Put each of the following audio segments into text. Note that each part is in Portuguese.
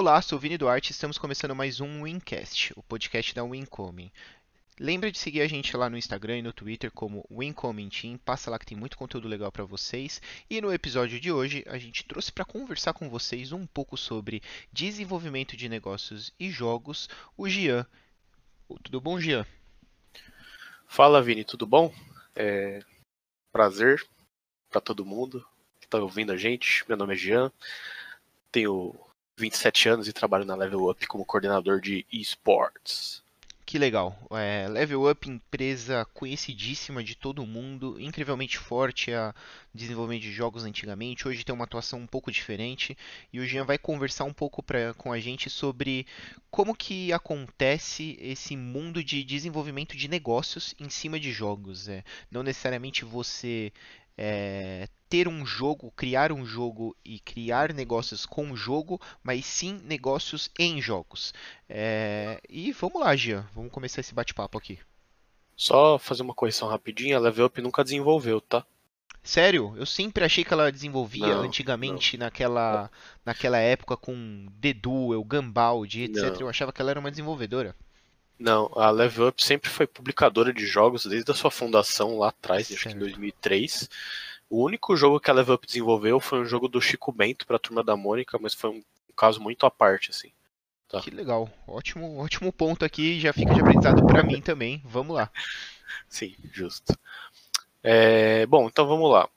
Olá, sou Vini Duarte e estamos começando mais um Wincast, o podcast da Wincoming. Lembra de seguir a gente lá no Instagram e no Twitter como Wincoming Team, passa lá que tem muito conteúdo legal para vocês. E no episódio de hoje a gente trouxe para conversar com vocês um pouco sobre desenvolvimento de negócios e jogos, o Gian. Tudo bom, Gian? Fala, Vini, tudo bom? É... Prazer para todo mundo que está ouvindo a gente. Meu nome é Gian, tenho 27 anos e trabalho na Level Up como coordenador de esports. Que legal. É, Level Up, empresa conhecidíssima de todo mundo, incrivelmente forte a desenvolvimento de jogos antigamente. Hoje tem uma atuação um pouco diferente e o Jean vai conversar um pouco pra, com a gente sobre como que acontece esse mundo de desenvolvimento de negócios em cima de jogos. É, não necessariamente você é, ter um jogo, criar um jogo e criar negócios com o jogo, mas sim negócios em jogos. É, e vamos lá, Gia, vamos começar esse bate-papo aqui. Só fazer uma correção rapidinha, a Level Up nunca desenvolveu, tá? Sério? Eu sempre achei que ela desenvolvia não, antigamente não. naquela naquela época com The Duel, Gambald, etc. Não. Eu achava que ela era uma desenvolvedora. Não, a Level Up sempre foi publicadora de jogos desde a sua fundação lá atrás, certo. acho que em 2003. O único jogo que a Level Up desenvolveu foi um jogo do Chico Bento para a Turma da Mônica, mas foi um, caso muito à parte, assim. Tá. Que legal, ótimo, ótimo ponto aqui, já fica de aprendizado para mim também. Vamos lá. Sim, justo. É, bom, então vamos lá.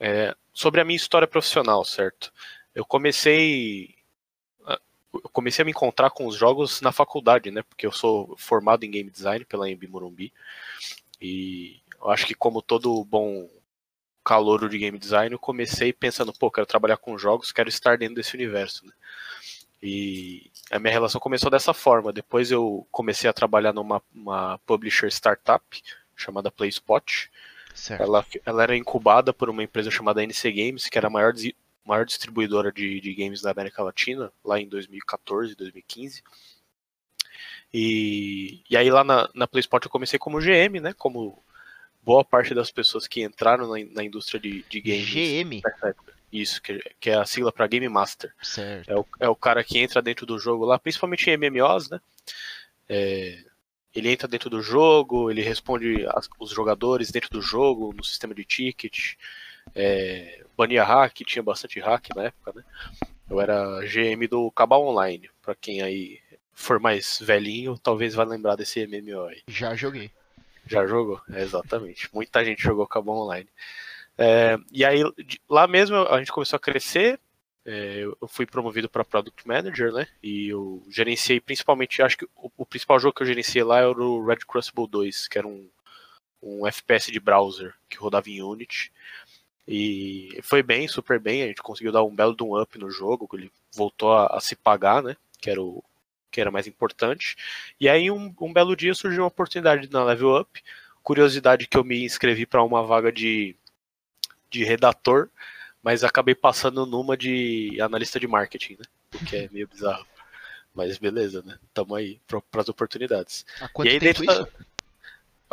É, sobre a minha história profissional, certo? Eu comecei eu comecei a me encontrar com os jogos na faculdade, né? Porque eu sou formado em game design pela Embi Morumbi. E eu acho que como todo bom calouro de game design, eu comecei pensando, pô, quero trabalhar com jogos, quero estar dentro desse universo, né? E a minha relação começou dessa forma. Depois eu comecei a trabalhar numa publisher startup chamada PlaySpot. Ela, ela era incubada por uma empresa chamada NC Games, que era a maior maior distribuidora de, de games da América Latina, lá em 2014, 2015. E, e aí lá na, na PlaySport eu comecei como GM, né? Como boa parte das pessoas que entraram na, na indústria de, de games. GM? Isso, que, que, é a sigla para Game Master. Certo. É o, é o cara que entra dentro do jogo lá, principalmente em MMOs, né? É, ele entra dentro do jogo, ele responde as, os jogadores dentro do jogo, no sistema de ticket, é, bania hack, tinha bastante hack na época, né? Eu era GM do Cabal Online, para quem aí for mais velhinho, talvez vá lembrar desse MMO aí. Já joguei. Já jogou? É, exatamente. Muita gente jogou Cabal Online. É, e aí, lá mesmo, a gente começou a crescer. É, eu fui promovido para Product Manager, né? E eu gerenciei principalmente, acho que o, o, principal jogo que eu gerenciei lá era o Red Crucible 2, que era um, um FPS de browser que rodava em Unity. E foi bem, super bem. A gente conseguiu dar um belo de um up no jogo, ele voltou a, a se pagar, né? Que era o que era mais importante. E aí, um, um belo dia surgiu uma oportunidade na Level Up. Curiosidade que eu me inscrevi para uma vaga de, de redator, mas acabei passando numa de analista de marketing, né? O que é meio bizarro. Mas beleza, né? Tamo aí para as oportunidades. Há quanto e aí, tempo isso?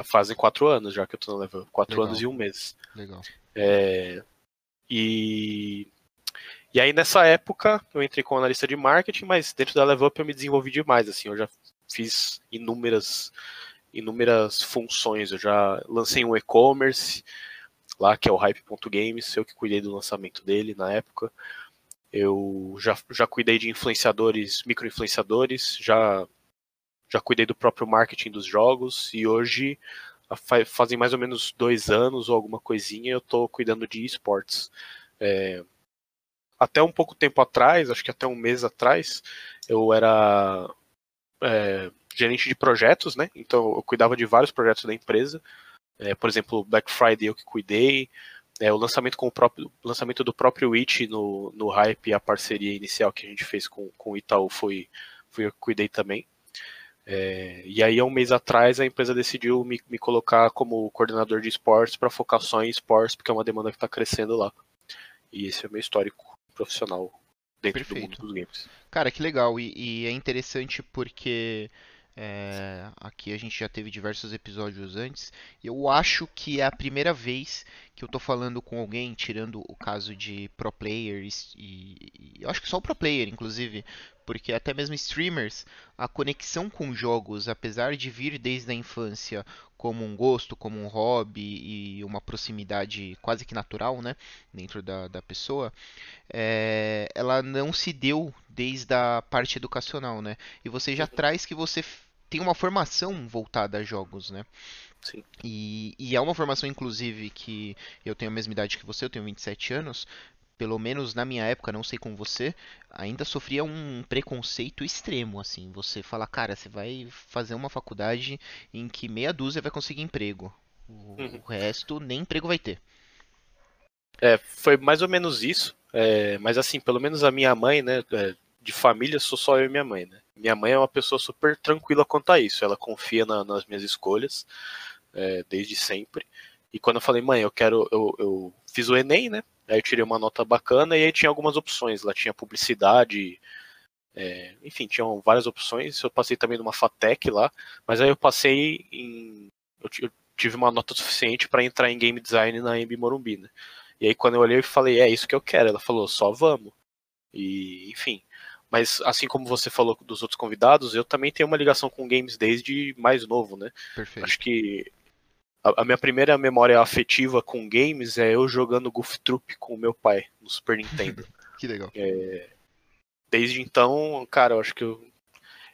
Fazem quatro anos já que eu tô na Level. Quatro Legal. anos e um mês. Legal. É, e, e aí nessa época eu entrei como analista de marketing, mas dentro da Level Up eu me desenvolvi demais, assim, eu já fiz inúmeras inúmeras funções, eu já lancei um e-commerce lá que é o hype.games, eu que cuidei do lançamento dele na época. Eu já, já cuidei de influenciadores, micro-influenciadores, já já cuidei do próprio marketing dos jogos e hoje fazem mais ou menos dois anos ou alguma coisinha, eu estou cuidando de esportes. É, até um pouco tempo atrás, acho que até um mês atrás, eu era é, gerente de projetos, né? Então eu cuidava de vários projetos da empresa. É, por exemplo, Black Friday eu que cuidei. É, o lançamento com o próprio lançamento do próprio Witch no, no Hype, a parceria inicial que a gente fez com, com o Itaú foi, foi eu que cuidei também. É, e aí, há um mês atrás, a empresa decidiu me, me colocar como coordenador de esportes para focar só em esportes, porque é uma demanda que está crescendo lá. E esse é o meu histórico profissional dentro Perfeito. do mundo dos games. Cara, que legal. E, e é interessante porque é, aqui a gente já teve diversos episódios antes. Eu acho que é a primeira vez que eu tô falando com alguém, tirando o caso de pro players e, e eu acho que só o pro player, inclusive, porque até mesmo streamers, a conexão com jogos, apesar de vir desde a infância como um gosto, como um hobby e uma proximidade quase que natural, né, dentro da, da pessoa, é, ela não se deu desde a parte educacional, né? E você já traz que você tem uma formação voltada a jogos, né? Sim. E, e é uma formação, inclusive, que eu tenho a mesma idade que você, eu tenho 27 anos. Pelo menos na minha época, não sei com você, ainda sofria um preconceito extremo, assim. Você fala, cara, você vai fazer uma faculdade em que meia dúzia vai conseguir emprego. O, Uhum. resto nem emprego vai ter. É, foi mais ou menos isso. é, mas assim, pelo menos a minha mãe, né? é, de família sou só eu e minha mãe, né? Minha mãe é uma pessoa super tranquila quanto a isso. Ela confia na- nas minhas escolhas é, desde sempre. E quando eu falei, mãe, eu quero, eu, eu fiz o Enem, né? Aí eu tirei uma nota bacana e aí tinha algumas opções. Lá tinha publicidade, é, enfim, tinham várias opções. Eu passei também numa FATEC lá, mas aí eu passei em. Eu, eu tive uma nota suficiente para entrar em game design na Embi Morumbi, né? E aí quando eu olhei eu falei, é isso que eu quero. Ela falou, só vamos. E, enfim. Mas assim como você falou dos outros convidados, eu também tenho uma ligação com games desde mais novo, né? Perfeito. Acho que a, a minha primeira memória afetiva com games é eu jogando Goof Troop com o meu pai no Super Nintendo. Que legal. Desde então, cara, eu acho que eu,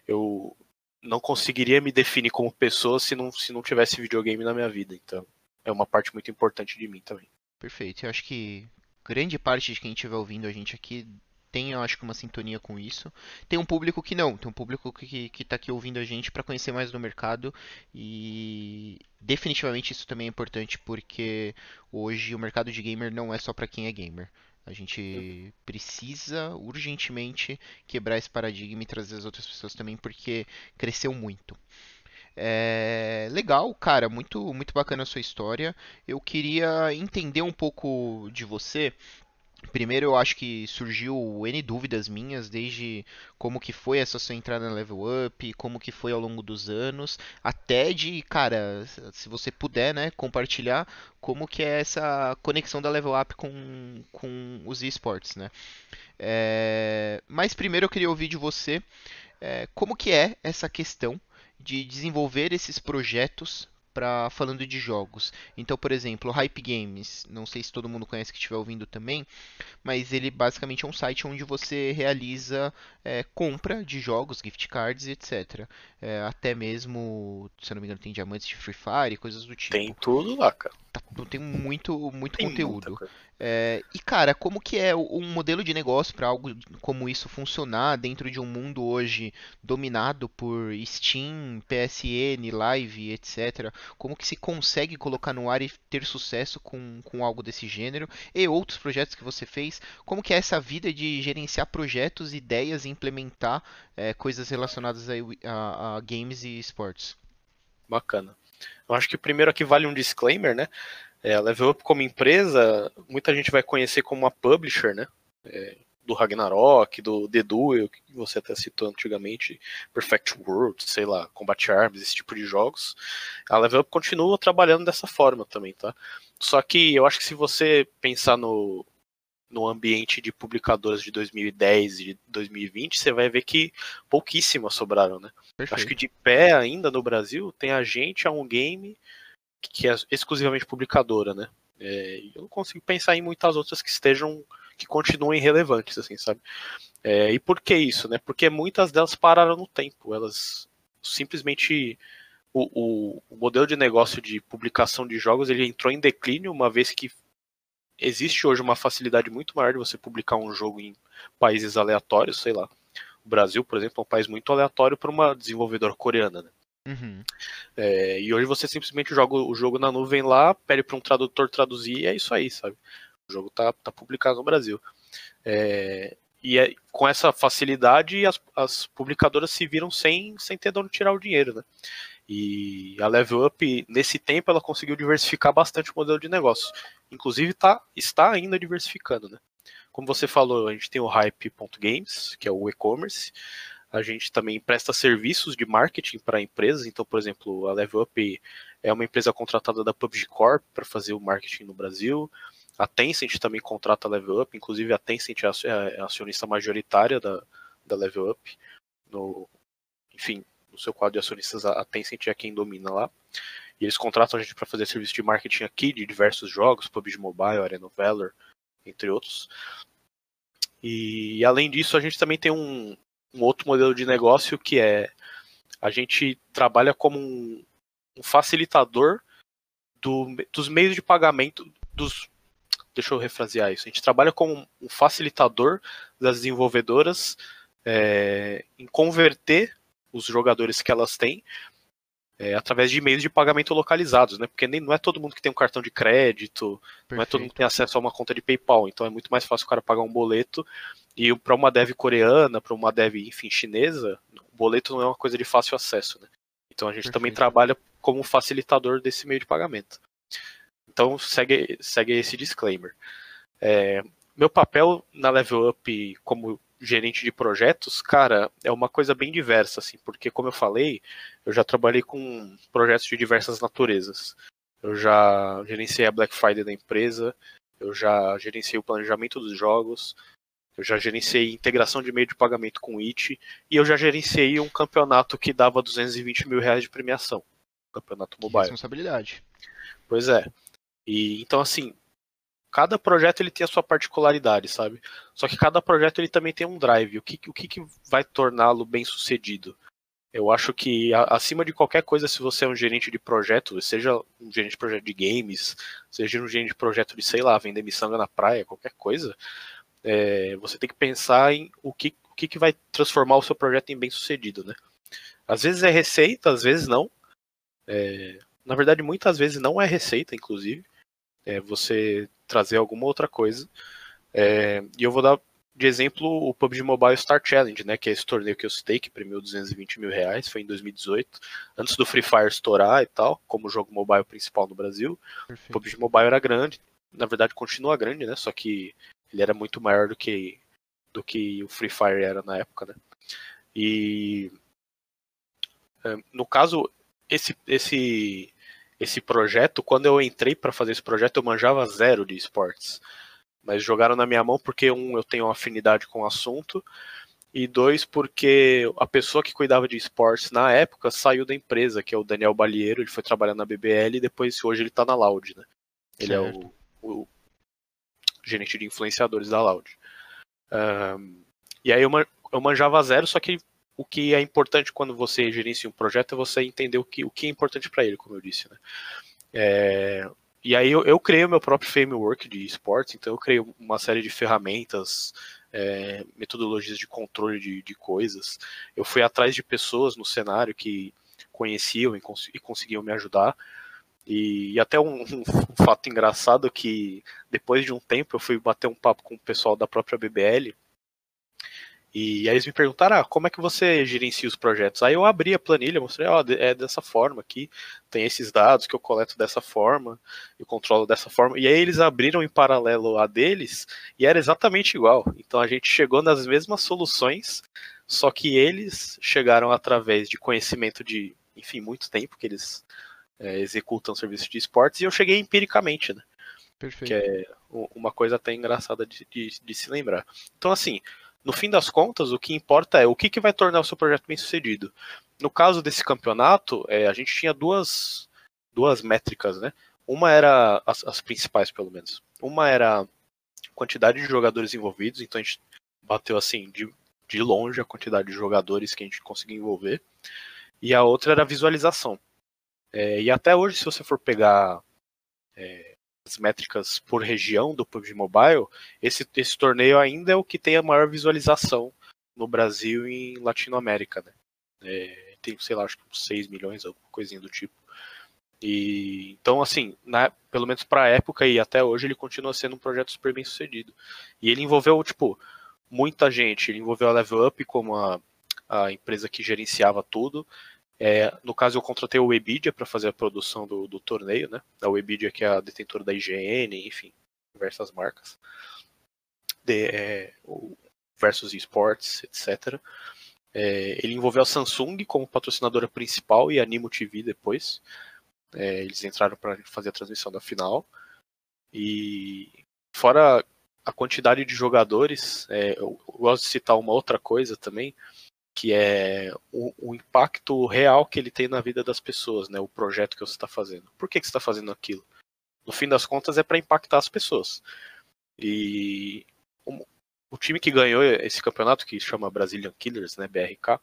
eu não conseguiria me definir como pessoa se não, se não tivesse videogame na minha vida. Então, é uma parte muito importante de mim também. Perfeito. Eu acho que grande parte de quem estiver ouvindo a gente aqui tem, eu acho que uma sintonia com isso. Tem um público que não, tem um público que, que tá aqui ouvindo a gente para conhecer mais do mercado e definitivamente isso também é importante porque hoje o mercado de gamer não é só para quem é gamer. A gente precisa urgentemente quebrar esse paradigma e trazer as outras pessoas também porque cresceu muito. É, legal, cara, muito muito bacana a sua história. Eu queria entender um pouco de você. Primeiro, eu acho que surgiu N dúvidas minhas, desde como que foi essa sua entrada na Level Up, como que foi ao longo dos anos, até de, cara, se você puder, né, compartilhar como que é essa conexão da Level Up com, com os esportes, né? É, mas primeiro eu queria ouvir de você é, como que é essa questão de desenvolver esses projetos para falando de jogos. Então, por exemplo, Hype Games, não sei se todo mundo conhece que estiver ouvindo também, mas ele basicamente é um site onde você realiza é, compra de jogos, gift cards, etc. É, até mesmo, se não me engano, tem diamantes de Free Fire, coisas do tipo. Tem tudo lá, cara. Tá- tem muito, muito Tem conteúdo. É, e cara, como que é um modelo de negócio para algo como isso funcionar dentro de um mundo hoje dominado por Steam, PSN, Live, etc. Como que se consegue colocar no ar e ter sucesso com, com algo desse gênero? E outros projetos que você fez? Como que é essa vida de gerenciar projetos, ideias e implementar é, coisas relacionadas a, a- a games e esportes? Bacana. Eu acho que primeiro aqui vale um disclaimer, né? É, a Level Up como empresa, muita gente vai conhecer como uma publisher, né? É, do Ragnarok, do The Duel, que você até citou antigamente, Perfect World, sei lá, Combat Arms, esse tipo de jogos. A Level Up continua trabalhando dessa forma também, tá? Só que eu acho que se você pensar no, no ambiente de publicadoras de 2010 e de 2020, você vai ver que pouquíssimas sobraram, né? Acho que Perfeito. de pé ainda no Brasil tem a gente, a um game que é exclusivamente publicadora, né? É, eu não consigo pensar em muitas outras que estejam, que continuem relevantes, assim, sabe? É, e por que isso, né? Porque muitas delas pararam no tempo, elas simplesmente o, o, o modelo de negócio de publicação de jogos ele entrou em declínio uma vez que existe hoje uma facilidade muito maior de você publicar um jogo em países aleatórios, sei lá. O Brasil, por exemplo, é um país muito aleatório para uma desenvolvedora coreana, né? Uhum. É, e hoje você simplesmente joga o jogo na nuvem lá, pede para um tradutor traduzir e é isso aí, sabe? O jogo tá, tá publicado no Brasil. É, e é- com essa facilidade, as, as publicadoras se viram sem, sem ter de onde tirar o dinheiro, né? E a Level Up, nesse tempo, ela conseguiu diversificar bastante o modelo de negócio. Inclusive, tá, está ainda diversificando, né? Como você falou, a gente tem o Hype.games, que é o e-commerce. A gente também presta serviços de marketing para empresas. Então, por exemplo, a Level Up é uma empresa contratada da PUBG Corp para fazer o marketing no Brasil. A Tencent também contrata a Level Up, inclusive a Tencent é a- é a acionista majoritária da, da Level Up. No, enfim, no seu quadro de acionistas, a Tencent é quem domina lá. E eles contratam a gente para fazer serviço de marketing aqui de diversos jogos, PUBG Mobile, Arena Valor, entre outros. E além disso, a gente também tem um, um outro modelo de negócio que é a gente trabalha como um, um facilitador do, dos meios de pagamento dos. Deixa eu refrasear isso. A gente trabalha como um facilitador das desenvolvedoras é, em converter os jogadores que elas têm é, através de meios de pagamento localizados, né? Porque nem, não é todo mundo que tem um cartão de crédito, Perfeito. não é todo mundo que tem acesso a uma conta de PayPal, então é muito mais fácil o cara pagar um boleto e para uma dev coreana, para uma dev, enfim, chinesa, o boleto não é uma coisa de fácil acesso, né? Então a gente Perfeito. também trabalha como facilitador desse meio de pagamento. Então segue, segue esse disclaimer. É, meu papel na Level Up como gerente de projetos, cara, é uma coisa bem diversa, assim, porque como eu falei, eu já trabalhei com projetos de diversas naturezas. Eu já gerenciei a Black Friday da empresa, eu já gerenciei o planejamento dos jogos, eu já gerenciei integração de meio de pagamento com o IT, e eu já gerenciei um campeonato que dava 220 mil reais de premiação. Campeonato mobile. Responsabilidade. Pois é. E então assim, cada projeto ele tem a sua particularidade, sabe? Só que cada projeto ele também tem um drive. O que, o que, que vai torná-lo bem sucedido? Eu acho que acima de qualquer coisa, se você é um gerente de projeto, seja um gerente de projeto de games, seja um gerente de projeto de, sei lá, vender miçanga na praia, qualquer coisa, é, você tem que pensar em o que, o que, que vai transformar o seu projeto em bem sucedido, né? Às vezes é receita, às vezes não. É, na verdade, muitas vezes não é receita, inclusive é, você trazer alguma outra coisa. É, e eu vou dar de exemplo o PUBG Mobile Star Challenge, né, que é esse torneio que eu citei, que premiou 220 mil reais, foi em 2018, antes do Free Fire estourar e tal, como jogo mobile principal no Brasil. Perfeito. O PUBG Mobile era grande, na verdade continua grande, né, só que ele era muito maior do que, do que o Free Fire era na época, né. E é, no caso, esse, esse esse projeto, quando eu entrei para fazer esse projeto, eu manjava zero de esportes. Mas jogaram na minha mão porque, um, eu tenho uma afinidade com o assunto, e dois, porque a pessoa que cuidava de esportes na época saiu da empresa, que é o Daniel Balieiro, ele foi trabalhar na BBL e depois, hoje, ele está na Loud, né? Ele certo. é o, o, gerente de influenciadores da Loud. Um, e aí eu, eu manjava zero, só que o que é importante quando você gerencia um projeto é você entender o que, o que é importante para ele, como eu disse, né? É, e aí eu, eu criei o meu próprio framework de esportes, então eu criei uma série de ferramentas, é, metodologias de controle de, de, coisas. Eu fui atrás de pessoas no cenário que conheciam e, cons e conseguiam me ajudar. E, e até um, um, fato engraçado que depois de um tempo eu fui bater um papo com o pessoal da própria BBL e aí eles me perguntaram, ah, como é que você gerencia os projetos? Aí eu abri a planilha, mostrei, ó, oh, é dessa forma aqui, tem esses dados que eu coleto dessa forma, eu controlo dessa forma. E aí eles abriram em paralelo a deles e era exatamente igual. Então a gente chegou nas mesmas soluções, só que eles chegaram através de conhecimento de, enfim, muito tempo que eles é, executam serviços de esportes e eu cheguei empiricamente, né? Perfeito. Que é uma coisa até engraçada de, de, de se lembrar. Então, assim, no fim das contas, o que importa é o que, que vai tornar o seu projeto bem sucedido. No caso desse campeonato, é, a gente tinha duas, duas métricas, né? Uma era, as, as principais pelo menos, uma era a quantidade de jogadores envolvidos, então a gente bateu assim, de, de longe a quantidade de jogadores que a gente conseguia envolver, e a outra era a visualização. É, e até hoje, se você for pegar é, as métricas por região do PUBG Mobile, esse, esse torneio ainda é o que tem a maior visualização no Brasil e em Latinoamérica, né? É, tem, sei lá, acho que 6 milhões, alguma coisinha do tipo. E então, assim, na, pelo menos para a época e até hoje, ele continua sendo um projeto super bem sucedido. E ele envolveu, tipo, muita gente. Ele envolveu a Level Up como a, a empresa que gerenciava tudo. É, no caso, eu contratei o Webidia para fazer a produção do, do, torneio, né? A Webidia, que é a detentora da IGN, enfim, diversas marcas. De, é, versus esports, etc. É, ele envolveu a Samsung como patrocinadora principal e a Animo TV depois. É, eles entraram para fazer a transmissão da final. E fora a quantidade de jogadores, é, eu gosto de citar uma outra coisa também, que é o, o, impacto real que ele tem na vida das pessoas, né? O projeto que você está fazendo. Por que, que você está fazendo aquilo? No fim das contas é para impactar as pessoas. E o, o, time que ganhou esse campeonato, que chama Brazilian Killers, né? BRK,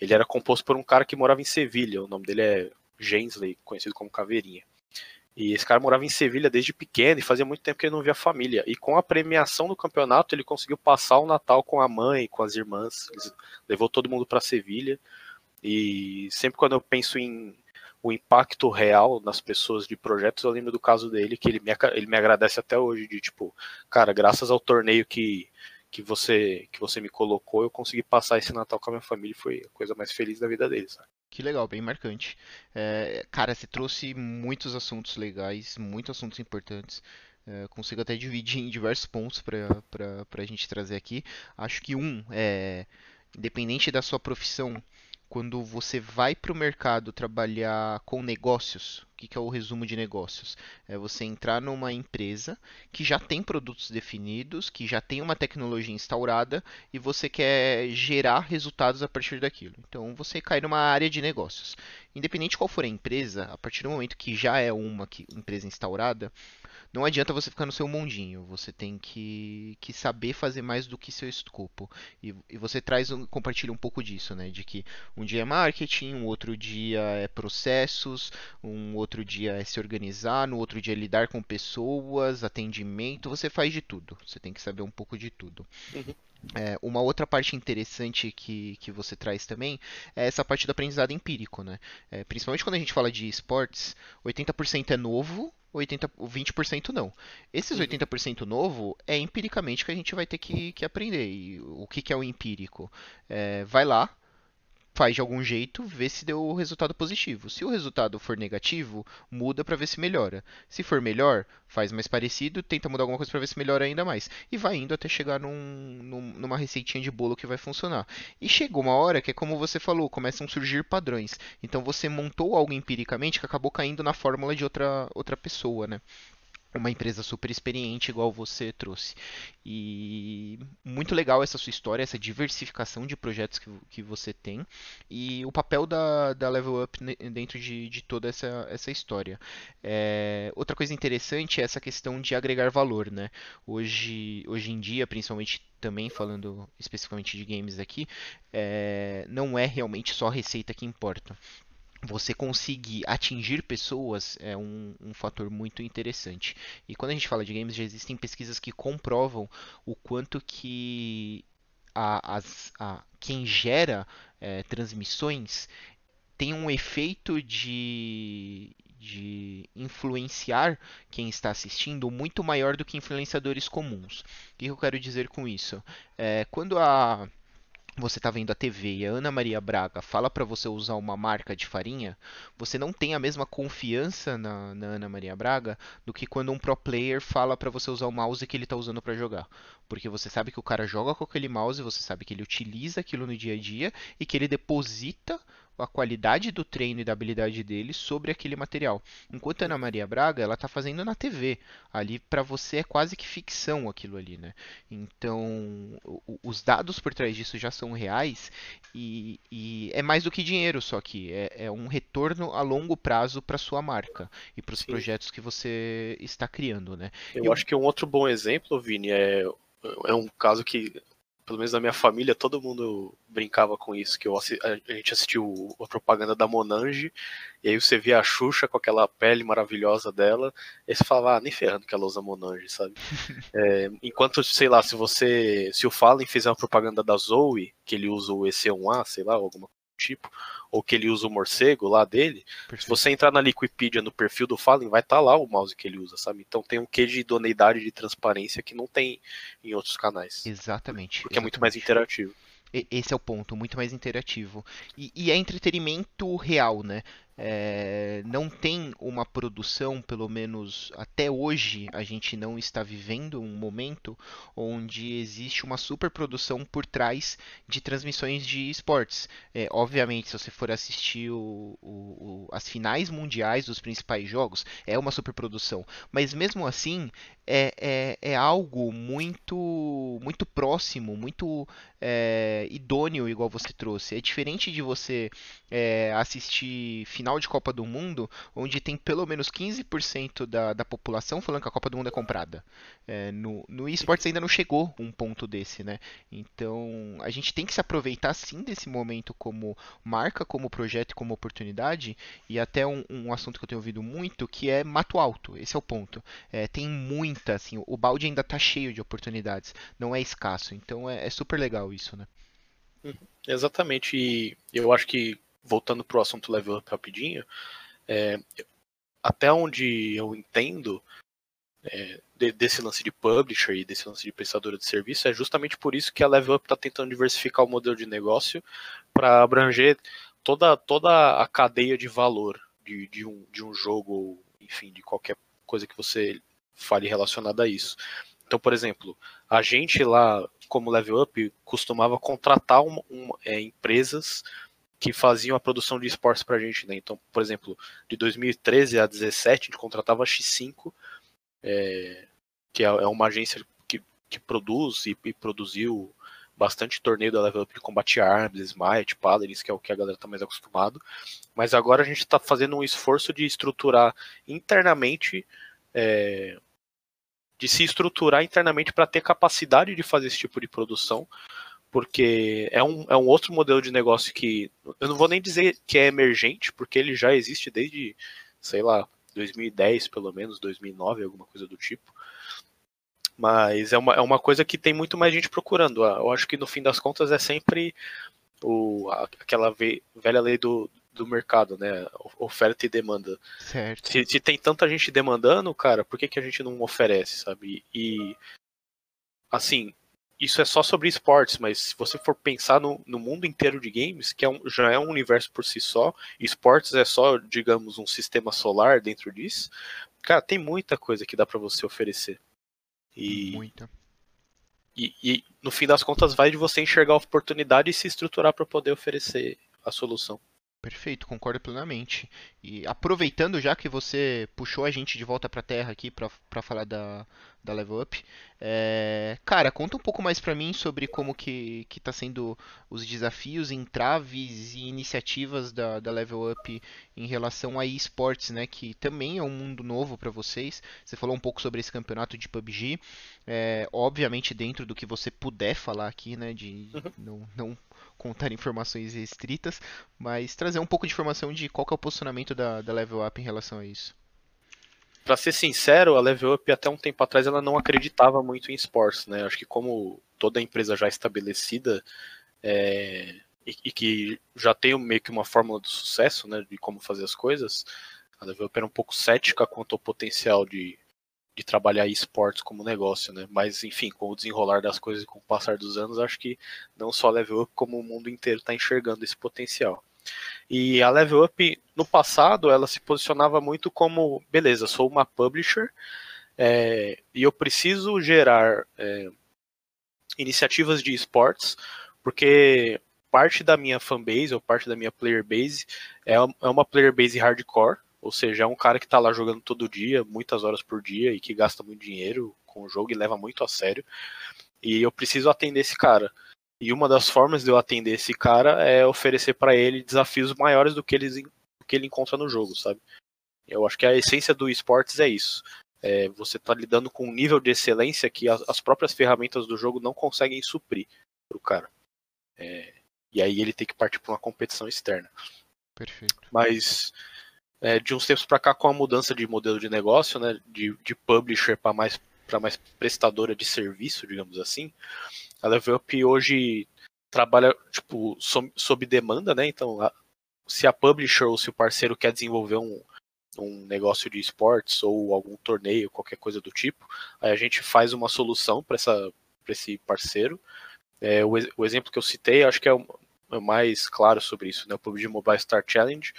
ele era composto por um cara que morava em Sevilha. O nome dele é Gensley, conhecido como Caveirinha. E esse cara morava em Sevilha desde pequeno e fazia muito tempo que ele não via a família. E com a premiação do campeonato, ele conseguiu passar o Natal com a mãe, com as irmãs. Ele levou todo mundo para Sevilha. E sempre quando eu penso em o impacto real nas pessoas de projetos, eu lembro do caso dele, que ele me, ele me agradece até hoje, de tipo, cara, graças ao torneio que, que você que você me colocou, eu consegui passar esse Natal com a minha família, foi a coisa mais feliz da vida dele, sabe? Que legal, bem marcante. É, cara, você trouxe muitos assuntos legais, muitos assuntos importantes. É, consigo até dividir em diversos pontos para a gente trazer aqui. Acho que um é, independente da sua profissão, quando você vai para o mercado trabalhar com negócios, o que, que é o resumo de negócios? É você entrar numa empresa que já tem produtos definidos, que já tem uma tecnologia instaurada e você quer gerar resultados a partir daquilo. Então você cai numa área de negócios. Independente qual for a empresa, a partir do momento que já é uma empresa instaurada, não adianta você ficar no seu mundinho. Você tem que, que saber fazer mais do que seu escopo. E, e você traz, um, compartilha um pouco disso, né? De que um dia é marketing, um outro dia é processos, um outro dia é se organizar, no outro dia é lidar com pessoas, atendimento. Você faz de tudo. Você tem que saber um pouco de tudo. Uhum. É, uma outra parte interessante que, que você traz também é essa parte do aprendizado empírico, né? É, principalmente quando a gente fala de esportes, 80% é novo, 80, 20% não. Esses 80% uhum. novo é empiricamente que a gente vai ter que, que aprender. E o que, que é o empírico? É, vai lá, faz de algum jeito, vê se deu o resultado positivo. Se o resultado for negativo, muda para ver se melhora. Se for melhor, faz mais parecido, tenta mudar alguma coisa para ver se melhora ainda mais. E vai indo até chegar num, num, numa receitinha de bolo que vai funcionar. E chegou uma hora que é como você falou, começam a surgir padrões. Então você montou algo empiricamente que acabou caindo na fórmula de outra, outra pessoa, né? Uma empresa super experiente igual você trouxe. E muito legal essa sua história, essa diversificação de projetos que, que você tem e o papel da, da Level Up dentro de, de toda essa, essa história. É, outra coisa interessante é essa questão de agregar valor. Né? Hoje, hoje em dia, principalmente também falando especificamente de games aqui, é, não é realmente só a receita que importa você conseguir atingir pessoas é um, um, fator muito interessante. E quando a gente fala de games, já existem pesquisas que comprovam o quanto que a, as, a, quem gera é, transmissões tem um efeito de, de influenciar quem está assistindo muito maior do que influenciadores comuns. O que eu quero dizer com isso? É, quando a você está vendo a TV e a Ana Maria Braga fala para você usar uma marca de farinha, você não tem a mesma confiança na, na Ana Maria Braga do que quando um pro player fala para você usar o mouse que ele está usando para jogar. Porque você sabe que o cara joga com aquele mouse, você sabe que ele utiliza aquilo no dia a dia e que ele deposita a qualidade do treino e da habilidade dele sobre aquele material. Enquanto a Ana Maria Braga, ela está fazendo na TV. Ali para você é quase que ficção aquilo ali, né? Então, os dados por trás disso já são reais e, e é mais do que dinheiro, só que é, é um retorno a longo prazo para sua marca e para os projetos que você está criando, né? Eu, Eu acho que um outro bom exemplo, Vini, é é um caso que pelo menos na minha família, todo mundo brincava com isso, que eu, a gente assistiu a propaganda da Monange, e aí você via a Xuxa com aquela pele maravilhosa dela, e você falava, ah, nem ferrando que ela usa Monange, sabe? é, enquanto, sei lá, se você, se o Fallen fizer uma propaganda da Zoe, que ele usa o EC1A, sei lá, alguma tipo, ou que ele usa o morcego lá dele, Perfeito. se você entrar na Wikipedia no perfil do Fallen, vai estar tá lá o mouse que ele usa, sabe? Então tem um quê de idoneidade de transparência que não tem em outros canais. Exatamente. Porque exatamente. é muito mais interativo. Esse é o ponto, muito mais interativo. E, e é entretenimento real, né? É, não tem uma produção, pelo menos até hoje, a gente não está vivendo um momento onde existe uma superprodução por trás de transmissões de esportes. É, obviamente, se você for assistir o, o, o, as finais mundiais dos principais jogos, é uma superprodução. Mas mesmo assim, é, é, é algo muito muito próximo, muito é, idôneo, igual você trouxe. É diferente de você é, assistir final de Copa do Mundo, onde tem pelo menos 15% da, da população falando que a Copa do Mundo é comprada. É, no, no esportes ainda não chegou um ponto desse, né? Então a gente tem que se aproveitar sim desse momento como marca, como projeto como oportunidade. E até um, um assunto que eu tenho ouvido muito que é mato alto. Esse é o ponto. É, tem muita, assim, o balde ainda está cheio de oportunidades, não é escasso. Então é, é super legal isso, né? Uhum. Exatamente. E eu acho que voltando para o assunto level up rapidinho, é, até onde eu entendo, é, de, desse lance de publisher e desse lance de prestadora de serviço, é justamente por isso que a Level Up está tentando diversificar o modelo de negócio para abranger toda, toda a cadeia de valor de, de, um, de um jogo, enfim, de qualquer coisa que você fale relacionada a isso. Então, por exemplo, a gente lá, como Level Up, costumava contratar é, empresas que faziam a produção de esportes para a gente. Né? Então, por exemplo, de 2013 a 2017, a gente contratava a X5 é, que é, é, uma agência que, que produz e, e, produziu bastante torneio da Level Up de combate arms, Smite, Paladins, que é o que a galera está mais acostumado. Mas agora a gente está fazendo um esforço de estruturar internamente, é, de se estruturar internamente para ter capacidade de fazer esse tipo de produção, porque é um, é um outro modelo de negócio que eu não vou nem dizer que é emergente, porque ele já existe desde, sei lá, 2010, pelo menos, 2009, alguma coisa do tipo. Mas é uma, é uma coisa que tem muito mais gente procurando. Eu acho que no fim das contas é sempre o, aquela velha lei do, do mercado, né? Oferta e demanda. Certo. Se, se, tem tanta gente demandando, cara, por que, que a gente não oferece, sabe? E assim, isso é só sobre esportes, mas se você for pensar no, no mundo inteiro de games, que é um, já é um universo por si só, esportes é só, digamos, um sistema solar dentro disso, cara, tem muita coisa que dá para você oferecer. E, muita. E, e, no fim das contas vai de você enxergar a oportunidade e se estruturar para poder oferecer a solução. Perfeito, concordo plenamente. E aproveitando já que você puxou a gente de volta para Terra aqui para falar da, da Level Up, é, cara, conta um pouco mais para mim sobre como que, que tá sendo os desafios, entraves e iniciativas da, da Level Up em relação a esportes, né? Que também é um mundo novo para vocês. Você falou um pouco sobre esse campeonato de PUBG, é, obviamente dentro do que você puder falar aqui, né? De uhum. não, não contar informações restritas, mas trazer um pouco de informação de qual é o posicionamento da, da Level Up em relação a isso. Para ser sincero, a Level Up até um tempo atrás ela não acreditava muito em esportes, né? Acho que como toda empresa já estabelecida é, e, e, que já tem meio que uma fórmula do sucesso, né, de como fazer as coisas, a Level Up era um pouco cética quanto ao potencial de de trabalhar esportes como negócio, né? Mas enfim, com o desenrolar das coisas com o passar dos anos, acho que não só a Level Up, como o mundo inteiro está enxergando esse potencial. E a Level Up, no passado, ela se posicionava muito como, beleza, sou uma publisher é, e eu preciso gerar é, iniciativas de esportes, porque parte da minha fanbase ou parte da minha player base é, é uma player base hardcore, ou seja, é um cara que está lá jogando todo dia, muitas horas por dia e que gasta muito dinheiro com o jogo e leva muito a sério. E eu preciso atender esse cara. E uma das formas de eu atender esse cara é oferecer para ele desafios maiores do que, ele, do que ele encontra no jogo, sabe? Eu acho que a essência do esportes é isso. É, você está lidando com um nível de excelência que as, as, próprias ferramentas do jogo não conseguem suprir para o cara. É, e aí ele tem que partir para uma competição externa. Perfeito. Mas é, de uns tempos para cá, com a mudança de modelo de negócio, né, de, de publisher para mais, mais prestadora de serviço, digamos assim, a Level Up hoje trabalha tipo, sob, sob demanda, né? Então, a, se a publisher ou se o parceiro quer desenvolver um, um negócio de esportes ou algum torneio, qualquer coisa do tipo, aí a gente faz uma solução para esse parceiro. É, o, o, exemplo que eu citei, acho que é o, é o mais claro sobre isso, né? O PUBG Mobile Star Challenge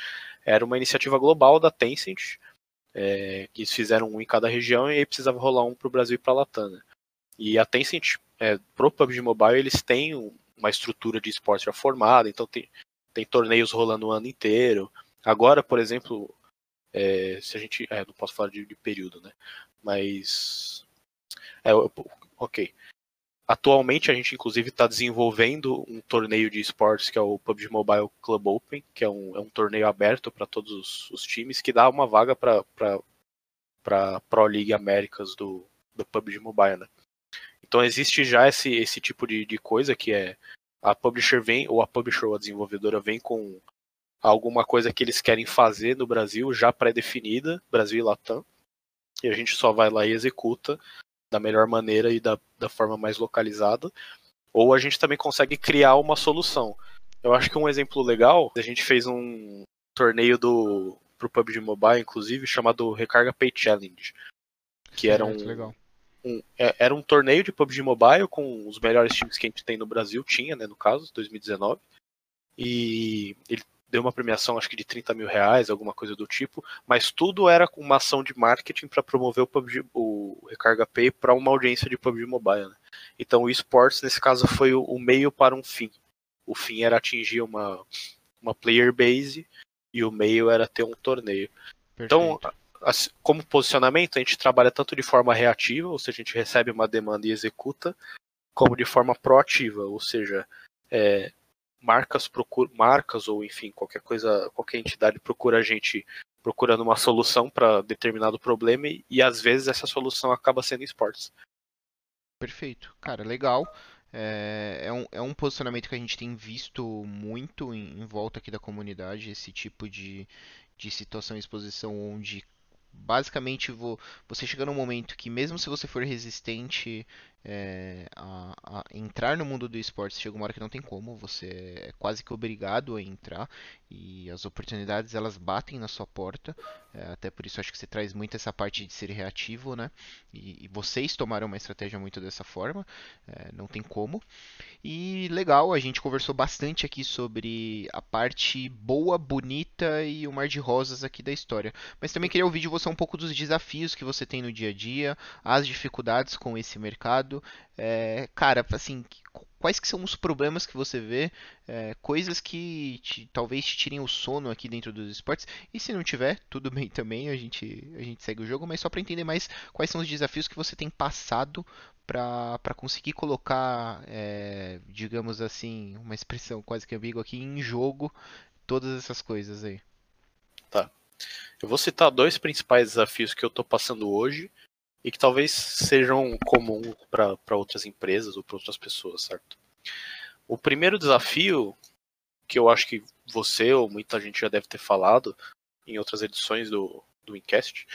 era uma iniciativa global da Tencent, é, que eles fizeram um em cada região e aí precisava rolar um para o Brasil e para a Latam. Né? E a Tencent, é, pro PUBG Mobile, eles têm uma estrutura de esporte já formada, então tem, tem torneios rolando o ano inteiro. Agora, por exemplo, é, se a gente. É, não posso falar de, de, período, né? Mas É, ok. Atualmente a gente inclusive está desenvolvendo um torneio de esportes que é o PUBG Mobile Club Open, que é um, é um torneio aberto para todos os, os, times, que dá uma vaga para para Pro League Américas do, do PUBG Mobile, né? Então existe já esse, esse tipo de, de coisa que é a publisher vem, ou a publisher ou a desenvolvedora vem com alguma coisa que eles querem fazer no Brasil já pré-definida, Brasil e Latam, e a gente só vai lá e executa da melhor maneira e da, da forma mais localizada, ou a gente também consegue criar uma solução. Eu acho que um exemplo legal, a gente fez um torneio do pro PUBG Mobile, inclusive, chamado Recarga Pay Challenge, que era um, um, é, era um torneio de PUBG Mobile com os melhores times que a gente tem no Brasil, tinha, né, no caso, 2019. E ele deu uma premiação, acho que de 30 mil reais, alguma coisa do tipo, mas tudo era uma ação de marketing para promover o, PUBG, o Recarga Pay para uma audiência de PUBG Mobile. Né? Então o esportes, nesse caso, foi o, o, meio para um fim. O fim era atingir uma, uma player base e o meio era ter um torneio. Então, Perfeito. Então, como posicionamento, a gente trabalha tanto de forma reativa, ou seja, a gente recebe uma demanda e executa, como de forma proativa, ou seja, é, marcas procura, marcas ou enfim qualquer coisa, qualquer entidade procura a gente procurando uma solução para determinado problema e, e, às vezes essa solução acaba sendo esportes. Perfeito, cara, legal. É, é, um, é um posicionamento que a gente tem visto muito em, em volta aqui da comunidade, esse tipo de, de situação e exposição onde basicamente você chega num momento que mesmo se você for resistente é, a, a, entrar no mundo do esporte, chega uma hora que não tem como, você é quase que obrigado a entrar e as oportunidades elas batem na sua porta, é, até por isso acho que você traz muito essa parte de ser reativo, né? E, e vocês tomaram uma estratégia muito dessa forma, é, não tem como. E legal, a gente conversou bastante aqui sobre a parte boa, bonita e o mar de rosas aqui da história. Mas também queria ouvir de você um pouco dos desafios que você tem no dia a dia, as dificuldades com esse mercado. É, cara, assim, quais que são os problemas que você vê, é, coisas que te, talvez te tirem o sono aqui dentro dos esportes. E se não tiver, tudo bem também, a gente, a gente segue o jogo, mas só para entender mais quais são os desafios que você tem passado para conseguir colocar, é, digamos assim, uma expressão quase que ambígua aqui, em jogo todas essas coisas aí. Tá. Eu vou citar dois principais desafios que eu estou passando hoje e que talvez sejam comuns para outras empresas ou para outras pessoas, certo? O primeiro desafio, que eu acho que você ou muita gente já deve ter falado em outras edições do, do Incast,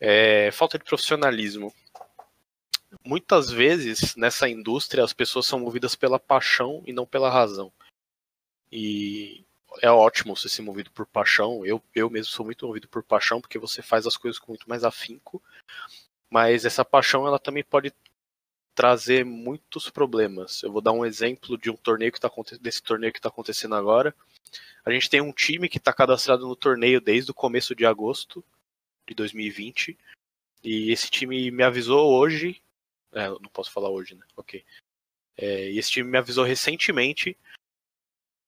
é falta de profissionalismo. Muitas vezes nessa indústria as pessoas são movidas pela paixão e não pela razão. E é ótimo você ser movido por paixão. Eu, eu mesmo sou muito movido por paixão porque você faz as coisas com muito mais afinco mas essa paixão ela também pode trazer muitos problemas. Eu vou dar um exemplo de um torneio que tá desse torneio que está acontecendo agora. A gente tem um time que está cadastrado no torneio desde o começo de agosto de 2020 e esse time me avisou hoje, é, não posso falar hoje, né? Ok. É, e esse time me avisou recentemente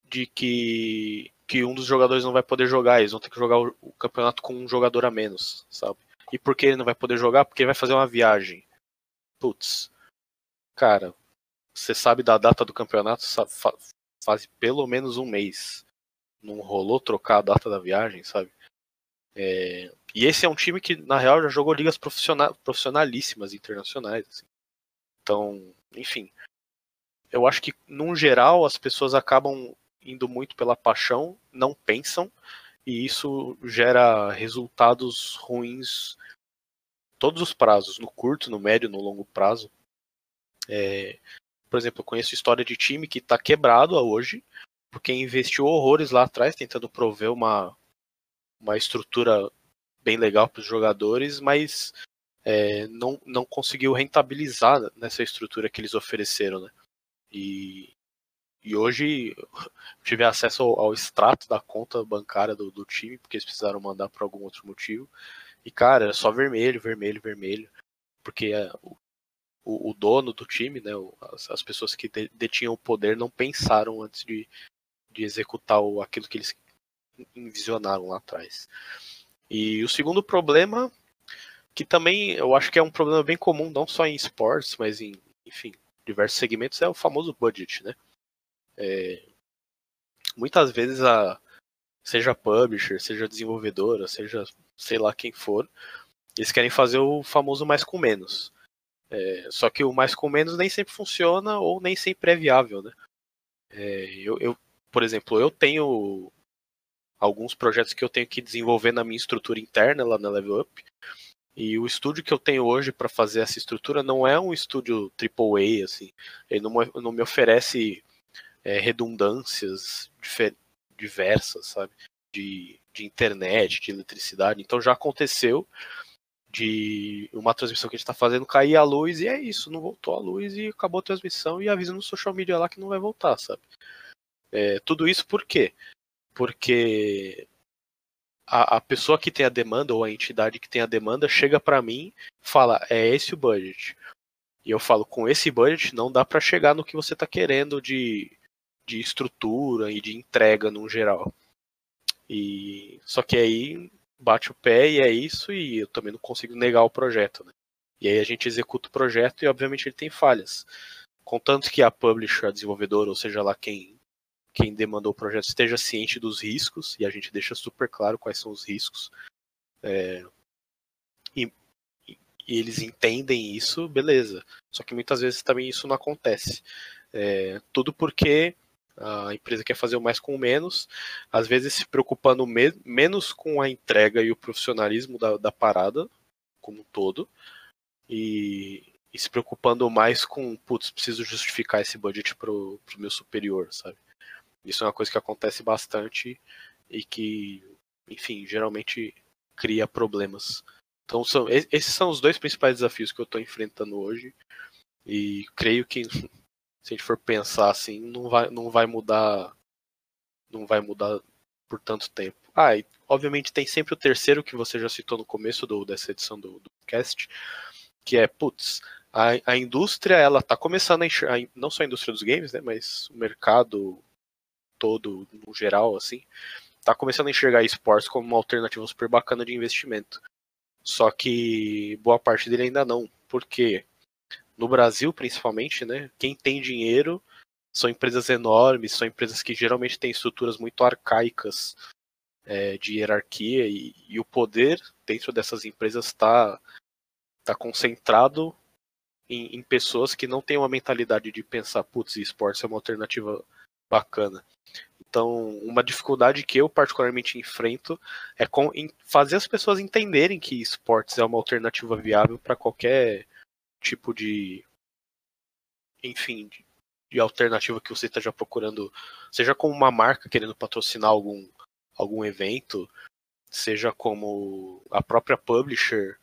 de que que um dos jogadores não vai poder jogar, eles vão ter que jogar o, o campeonato com um jogador a menos, sabe? E por que ele não vai poder jogar? Porque ele vai fazer uma viagem. Putz. Cara, você sabe da data do campeonato faz pelo menos um mês. Não rolou trocar a data da viagem, sabe? É... E esse é um time que, na real, já jogou ligas profissional... profissionalíssimas internacionais. Assim. Então, enfim. Eu acho que, num geral, as pessoas acabam indo muito pela paixão, não pensam, e isso gera resultados ruins todos os prazos, no curto, no médio, no longo prazo. É, por exemplo, eu conheço história de time que está quebrado hoje, porque investiu horrores lá atrás, tentando prover uma, uma estrutura bem legal para os jogadores, mas é, não, não conseguiu rentabilizar nessa estrutura que eles ofereceram. Né? E e hoje tive acesso ao, ao, extrato da conta bancária do, do time, porque eles precisaram mandar por algum outro motivo. E, cara, era só vermelho, vermelho, vermelho. Porque é, o, o, dono do time, né, as, as pessoas que detinham o poder, não pensaram antes de, de executar o, aquilo que eles envisionaram lá atrás. E o segundo problema que também eu acho que é um problema bem comum, não só em esportes, mas em, enfim, diversos segmentos, é o famoso budget, né? É, muitas vezes a seja publisher, seja desenvolvedora, seja sei lá quem for, eles querem fazer o famoso mais com menos. É, só que o mais com menos nem sempre funciona ou nem sempre é viável, né? É, eu, eu, por exemplo, eu tenho alguns projetos que eu tenho que desenvolver na minha estrutura interna lá na Level Up. E o estúdio que eu tenho hoje para fazer essa estrutura não é um estúdio AAA, assim. Ele não, não me oferece é, redundâncias diversas, sabe? De, de internet, de eletricidade. Então já aconteceu de uma transmissão que a gente está fazendo cair a luz e é isso, não voltou a luz e acabou a transmissão e avisa no social media lá que não vai voltar, sabe? É, tudo isso por quê? Porque a, a, pessoa que tem a demanda ou a entidade que tem a demanda chega para mim fala é esse o budget e eu falo com esse budget não dá para chegar no que você está querendo de, de estrutura e de entrega no geral e só que aí bate o pé e é isso, e eu também não consigo negar o projeto. Né? E aí a gente executa o projeto e obviamente ele tem falhas. Contanto que a publisher, a desenvolvedora, ou seja lá quem, quem demandou o projeto, esteja ciente dos riscos, e a gente deixa super claro quais são os riscos. É, e, e, eles entendem isso, beleza. Só que muitas vezes também isso não acontece. É, tudo porque a empresa quer fazer o mais com o menos, às vezes se preocupando me menos com a entrega e o profissionalismo da, da parada como um todo, e, e, se preocupando mais com, putz, preciso justificar esse budget pro, pro meu superior, sabe? Isso é uma coisa que acontece bastante e que, enfim, geralmente cria problemas. Então, são, esses são os dois principais desafios que eu estou enfrentando hoje. E creio que se a gente for pensar assim, não vai, não vai mudar. Não vai mudar por tanto tempo. Ah, e obviamente tem sempre o terceiro que você já citou no começo do, dessa edição do, do cast, que é, putz, a, a indústria ela tá começando a enxergar, não só a indústria dos games, né, mas o mercado todo, no geral, assim, tá começando a enxergar esportes como uma alternativa super bacana de investimento. Só que boa parte dele ainda não. Por quê? No Brasil principalmente, né? Quem tem dinheiro são empresas enormes, são empresas que geralmente têm estruturas muito arcaicas é, de hierarquia e, e, o poder dentro dessas empresas está tá concentrado em, em, pessoas que não têm uma mentalidade de pensar, putz, esportes é uma alternativa bacana. Então, uma dificuldade que eu particularmente enfrento é com, fazer as pessoas entenderem que esportes é uma alternativa viável para qualquer tipo de. Enfim, de, de alternativa que você esteja procurando, seja como uma marca querendo patrocinar algum, algum evento, seja como a própria publisher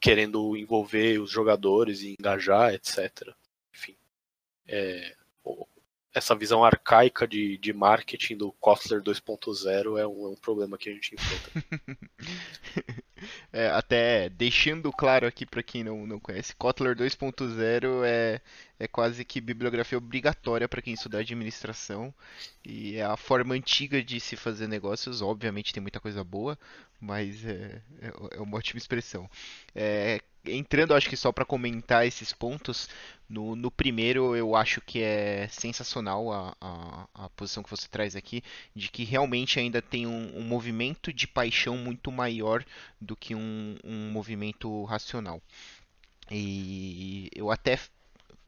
querendo envolver os jogadores e engajar, etc. Enfim, é, essa visão arcaica de, de marketing do Kotler 2.0 é um, é um problema que a gente enfrenta. É, até deixando claro aqui para quem não, não conhece, Kotler 2.0 é, é quase que bibliografia obrigatória para quem estudar administração e é a forma antiga de se fazer negócios. Obviamente tem muita coisa boa, mas é, é, é uma ótima expressão. É, entrando, acho que só para comentar esses pontos, no, no, primeiro eu acho que é sensacional a, a, a, posição que você traz aqui, de que realmente ainda tem um, um movimento de paixão muito maior do que um, um movimento racional. E eu até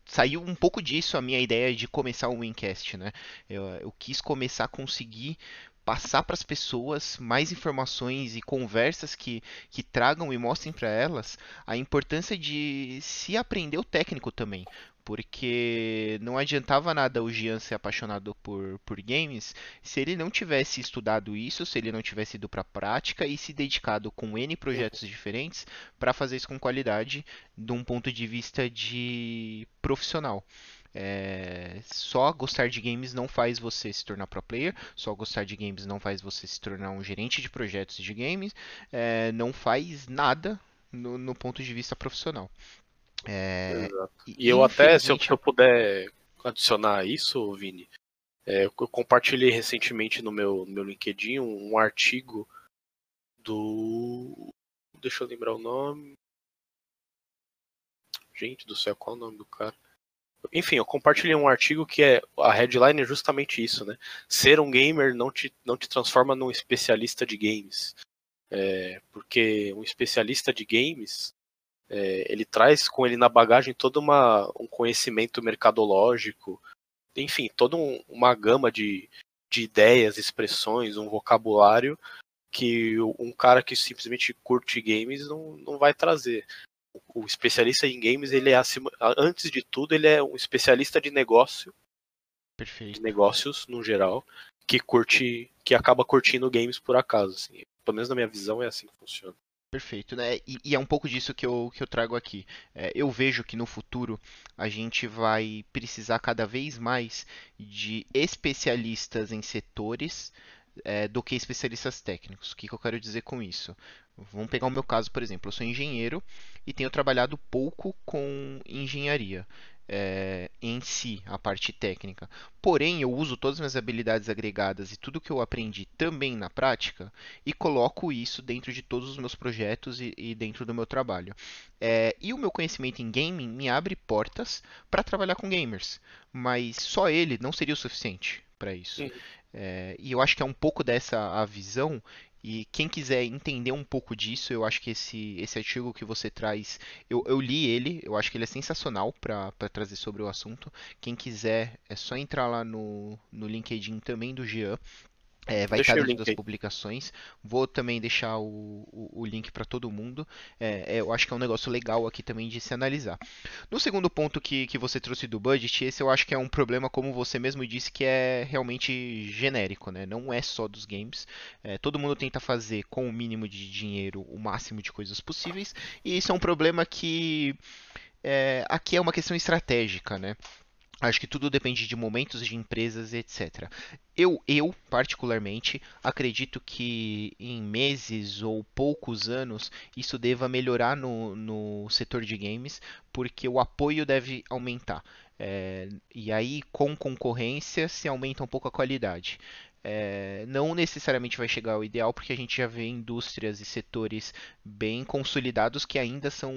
saiu um pouco disso a minha ideia de começar o Wincast, né? Eu, eu quis começar a conseguir passar para as pessoas mais informações e conversas que, que tragam e mostrem para elas a importância de se aprender o técnico também. Porque não adiantava nada o Gian ser apaixonado por, por games se ele não tivesse estudado isso, se ele não tivesse ido para a prática e se dedicado com N projetos diferentes para fazer isso com qualidade de um ponto de vista de profissional. É, só gostar de games não faz você se tornar pro player, só gostar de games não faz você se tornar um gerente de projetos de games, é, não faz nada no, no, ponto de vista profissional. É, e, eu até, se eu, se eu, puder adicionar isso, Vini, é, eu compartilhei recentemente no meu, no meu LinkedIn um, um artigo do. Deixa eu lembrar o nome. Gente do céu, qual é o nome do cara? Enfim, eu compartilhei um artigo que é a headline é justamente isso, né? Ser um gamer não te, não te transforma num especialista de games. É, porque um especialista de games é, ele traz com ele na bagagem todo uma, um conhecimento mercadológico, enfim, toda um, uma gama de, de ideias, expressões, um vocabulário que um cara que simplesmente curte games não, não vai trazer. O especialista em games, ele é acima, antes de tudo, ele é um especialista de negócio, Perfeito. de negócios no geral, que curte, que acaba curtindo games por acaso. Assim. Pelo menos na minha visão é assim que funciona. Perfeito, né? E, e, é um pouco disso que eu, que eu trago aqui. É, eu vejo que no futuro a gente vai precisar cada vez mais de especialistas em setores é, do que especialistas técnicos. O que, que eu quero dizer com isso? Vamos pegar o meu caso, por exemplo. Eu sou engenheiro e tenho trabalhado pouco com engenharia é, em si, a parte técnica. Porém, eu uso todas as minhas habilidades agregadas e tudo que eu aprendi também na prática e coloco isso dentro de todos os meus projetos e, e dentro do meu trabalho. É, e o meu conhecimento em gaming me abre portas para trabalhar com gamers, mas só ele não seria o suficiente para isso. É, e eu acho que é um pouco dessa a visão e quem quiser entender um pouco disso, eu acho que esse, esse artigo que você traz, eu, eu li ele, eu acho que ele é sensacional para trazer sobre o assunto. Quem quiser, é só entrar lá no, no LinkedIn também do Jean, é, vai estar dentro das publicações. Vou também deixar o, o, o link para todo mundo. É, é, eu acho que é um negócio legal aqui também de se analisar. No segundo ponto que, que você trouxe do budget, esse eu acho que é um problema, como você mesmo disse, que é realmente genérico, né? Não é só dos games. É, todo mundo tenta fazer com o mínimo de dinheiro o máximo de coisas possíveis. E isso é um problema que é, aqui é uma questão estratégica, né? Acho que tudo depende de momentos de empresas, etc. Eu, eu, particularmente, acredito que em meses ou poucos anos isso deva melhorar no, no setor de games, porque o apoio deve aumentar. É, e aí, com concorrência, se aumenta um pouco a qualidade. É, não necessariamente vai chegar ao ideal, porque a gente já vê indústrias e setores bem consolidados que ainda são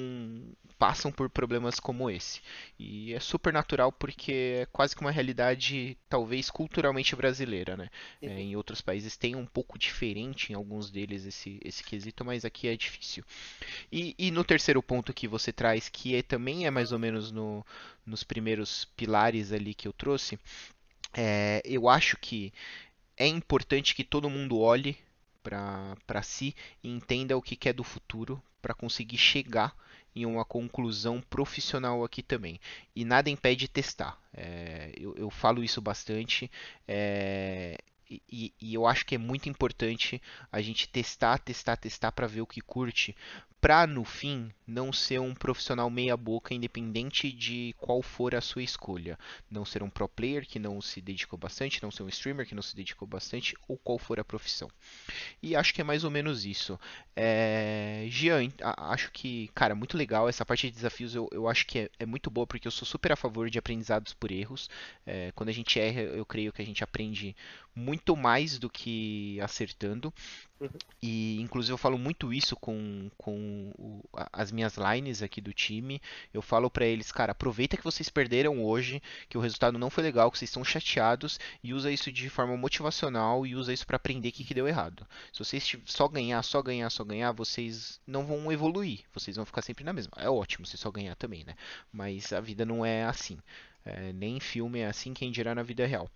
passam por problemas como esse. E é super natural porque é quase que uma realidade talvez culturalmente brasileira, né? É, uhum. em outros países tem um pouco diferente em alguns deles esse, esse quesito, mas aqui é difícil. E, e no terceiro ponto que você traz, que é, também é mais ou menos no, nos primeiros pilares ali que eu trouxe, é, eu acho que é importante que todo mundo olhe para si e entenda o que quer do futuro para conseguir chegar em uma conclusão profissional aqui também. E nada impede testar. É, eu, eu, falo isso bastante. É, e, e, eu acho que é muito importante a gente testar, testar, testar para ver o que curte, para no fim não ser um profissional meia boca independente de qual for a sua escolha. Não ser um pro player que não se dedicou bastante, não ser um streamer que não se dedicou bastante ou qual for a profissão. E acho que é mais ou menos isso. É... Gian, acho que, cara, muito legal essa parte de desafios. Eu, eu acho que é, é muito boa porque eu sou super a favor de aprendizados por erros. É, quando a gente erra, eu creio que a gente aprende muito mais do que acertando. Uhum. E inclusive eu falo muito isso com, com o, as minhas lines aqui do time. Eu falo para eles, cara, aproveita que vocês perderam hoje, que o resultado não foi legal, que vocês estão chateados e usa isso de forma motivacional e usa isso para aprender o que, que deu errado. Se vocês só ganhar, só ganhar, só ganhar, vocês não vão evoluir. Vocês vão ficar sempre na mesma. É ótimo se só ganhar também, né? Mas a vida não é assim. É, nem filme é assim, quem dirá na vida real.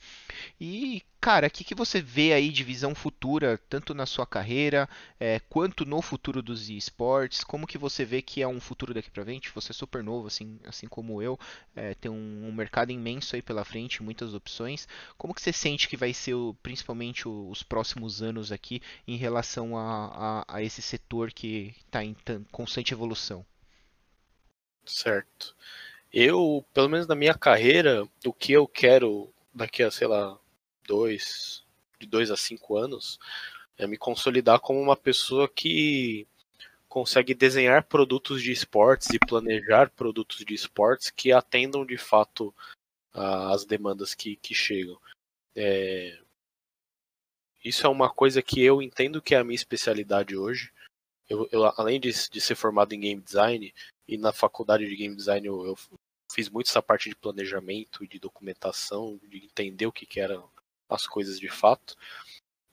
E, cara, o que, que você vê aí de visão futura, tanto na sua carreira, é, quanto no futuro dos esportes? Como que você vê que é um futuro daqui pra frente? Você é super novo, assim, assim como eu, é, tem um, um, mercado imenso aí pela frente, muitas opções. Como que você sente que vai ser, o, principalmente, o, os próximos anos aqui em relação a, a, a esse setor que está em constante evolução? Certo. Eu, pelo menos na minha carreira, o que eu quero daqui a, sei lá, dois, de dois a cinco anos, é me consolidar como uma pessoa que consegue desenhar produtos de esportes e planejar produtos de esportes que atendam de fato às demandas que, que chegam. É... Isso é uma coisa que eu entendo que é a minha especialidade hoje. eu, eu além de, de, ser formado em game design e na faculdade de game design eu, eu fiz muito essa parte de planejamento, de documentação, de entender o que, que eram as coisas de fato.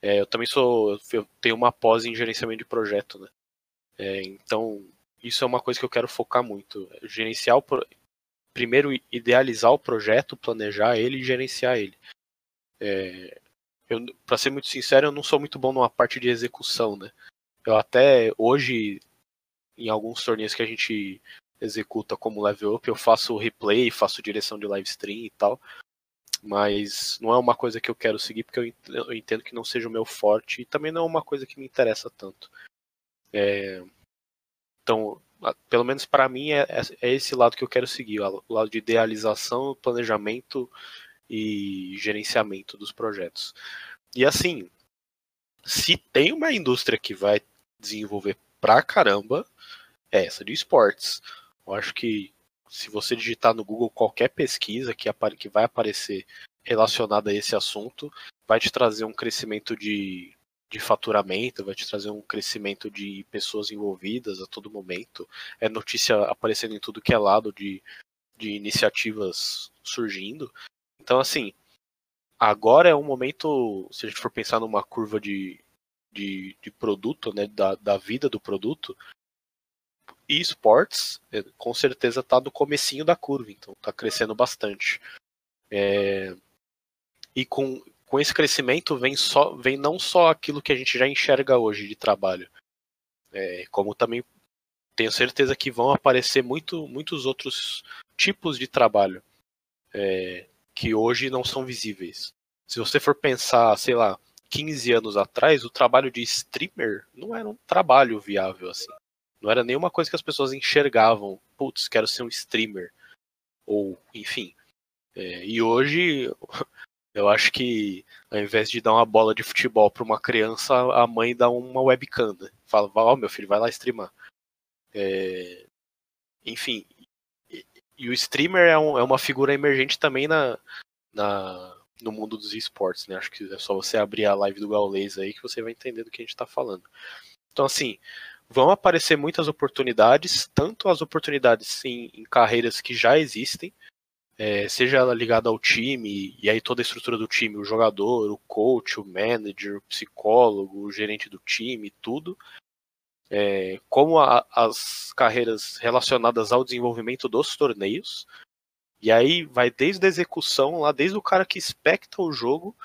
É, eu também sou, eu tenho uma pós em gerenciamento de projeto, né? É, então isso é uma coisa que eu quero focar muito, gerenciar o primeiro idealizar o projeto, planejar ele e gerenciar ele. É, para ser muito sincero, eu não sou muito bom numa parte de execução, né? Eu até hoje, em alguns torneios que a gente executa como level up, eu faço replay, faço direção de live stream e tal. Mas não é uma coisa que eu quero seguir porque eu entendo que não seja o meu forte e também não é uma coisa que me interessa tanto. É... Então, pelo menos para mim é, é, é, esse lado que eu quero seguir, o lado de idealização, planejamento e gerenciamento dos projetos. E assim, se tem uma indústria que vai desenvolver pra caramba, é essa de esportes. Eu acho que se você digitar no Google qualquer pesquisa que, que vai aparecer relacionada a esse assunto, vai te trazer um crescimento de, de faturamento, vai te trazer um crescimento de pessoas envolvidas a todo momento. É notícia aparecendo em tudo que é lado de, de iniciativas surgindo. Então, assim, agora é um momento, se a gente for pensar numa curva de, de, de produto, né, da, da vida do produto, e esportes é, com certeza está no comecinho da curva, então está crescendo bastante. É, e com, com esse crescimento vem, só, vem não só aquilo que a gente já enxerga hoje de trabalho, é, como também tenho certeza que vão aparecer muito, muitos outros tipos de trabalho é, que hoje não são visíveis. Se você for pensar, sei lá, 15 anos atrás, o trabalho de streamer não era um trabalho viável assim. Não era nenhuma coisa que as pessoas enxergavam. Putz, quero ser um streamer. Ou, enfim. É, e hoje, eu acho que ao invés de dar uma bola de futebol para uma criança, a mãe dá uma webcam. Né? Fala, ó, oh, meu filho, vai lá streamar. É, enfim. E, e, o streamer é, um, é, uma figura emergente também na, na, no mundo dos esportes, né? Acho que é só você abrir a live do Gaules aí que você vai entender do que a gente está falando. Então, assim, vão aparecer muitas oportunidades, tanto as oportunidades em, em carreiras que já existem, é, seja ela ligada ao time, e aí toda a estrutura do time, o jogador, o coach, o manager, o psicólogo, o gerente do time, tudo, é, como a, as carreiras relacionadas ao desenvolvimento dos torneios, e aí vai desde a execução, lá desde o cara que expecta o jogo,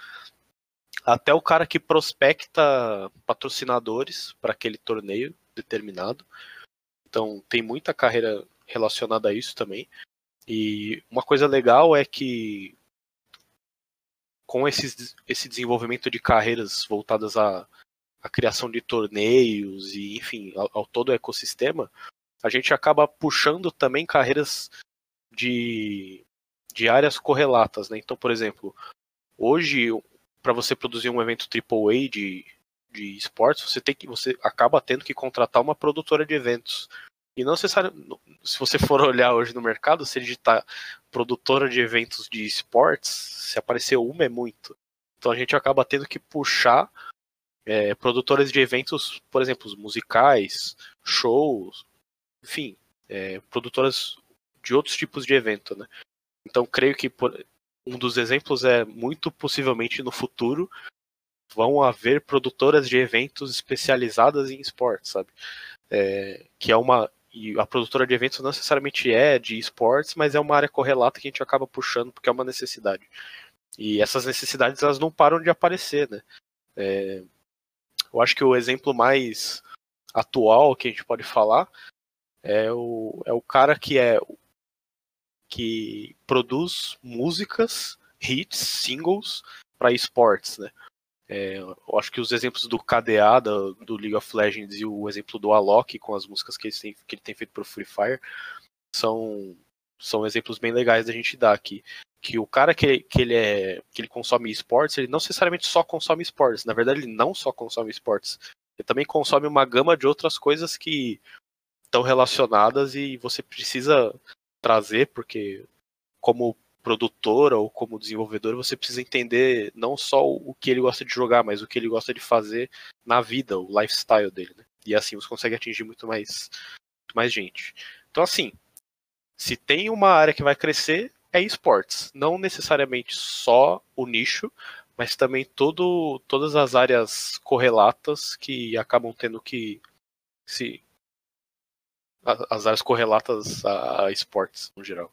até o cara que prospecta patrocinadores para aquele torneio determinado. Então tem muita carreira relacionada a isso também. E uma coisa legal é que com esses, esse desenvolvimento de carreiras voltadas à, à criação de torneios e, enfim, ao, ao todo o ecossistema, a gente acaba puxando também carreiras de, de áreas correlatas, né? Então, por exemplo, hoje, para você produzir um evento AAA de, de esportes, você tem que você acaba tendo que contratar uma produtora de eventos. E não necessariamente, se você for olhar hoje no mercado, se digitar produtora de eventos de esportes, se aparecer uma é muito. Então a gente acaba tendo que puxar é, produtoras de eventos, por exemplo, musicais, shows, enfim, é, produtoras de outros tipos de evento, né? Então creio que por, um dos exemplos é muito possivelmente no futuro vão haver produtoras de eventos especializadas em esportes, sabe? É, que é uma e a produtora de eventos não necessariamente é de esportes, mas é uma área correlata que a gente acaba puxando porque é uma necessidade. E essas necessidades elas não param de aparecer, né? É, eu acho que o exemplo mais atual que a gente pode falar é o, é o cara que é que produz músicas, hits, singles para esportes, né? É, eu acho que os exemplos do KDA, do, do, League of Legends, e o exemplo do Alok com as músicas que ele tem, que ele tem feito para o Free Fire são, são exemplos bem legais da gente dar aqui. Que o cara que, que ele é que ele consome esportes, ele não necessariamente só consome esportes. Na verdade, ele não só consome esportes. Ele também consome uma gama de outras coisas que estão relacionadas e você precisa trazer, porque como produtora ou como desenvolvedor, você precisa entender não só o que ele gosta de jogar, mas o que ele gosta de fazer na vida, o lifestyle dele. Né? E assim você consegue atingir muito mais, muito mais gente. Então, assim, se tem uma área que vai crescer, é esportes. Não necessariamente só o nicho, mas também todo, todas as áreas correlatas que acabam tendo que se. As áreas correlatas a, a esportes, no geral.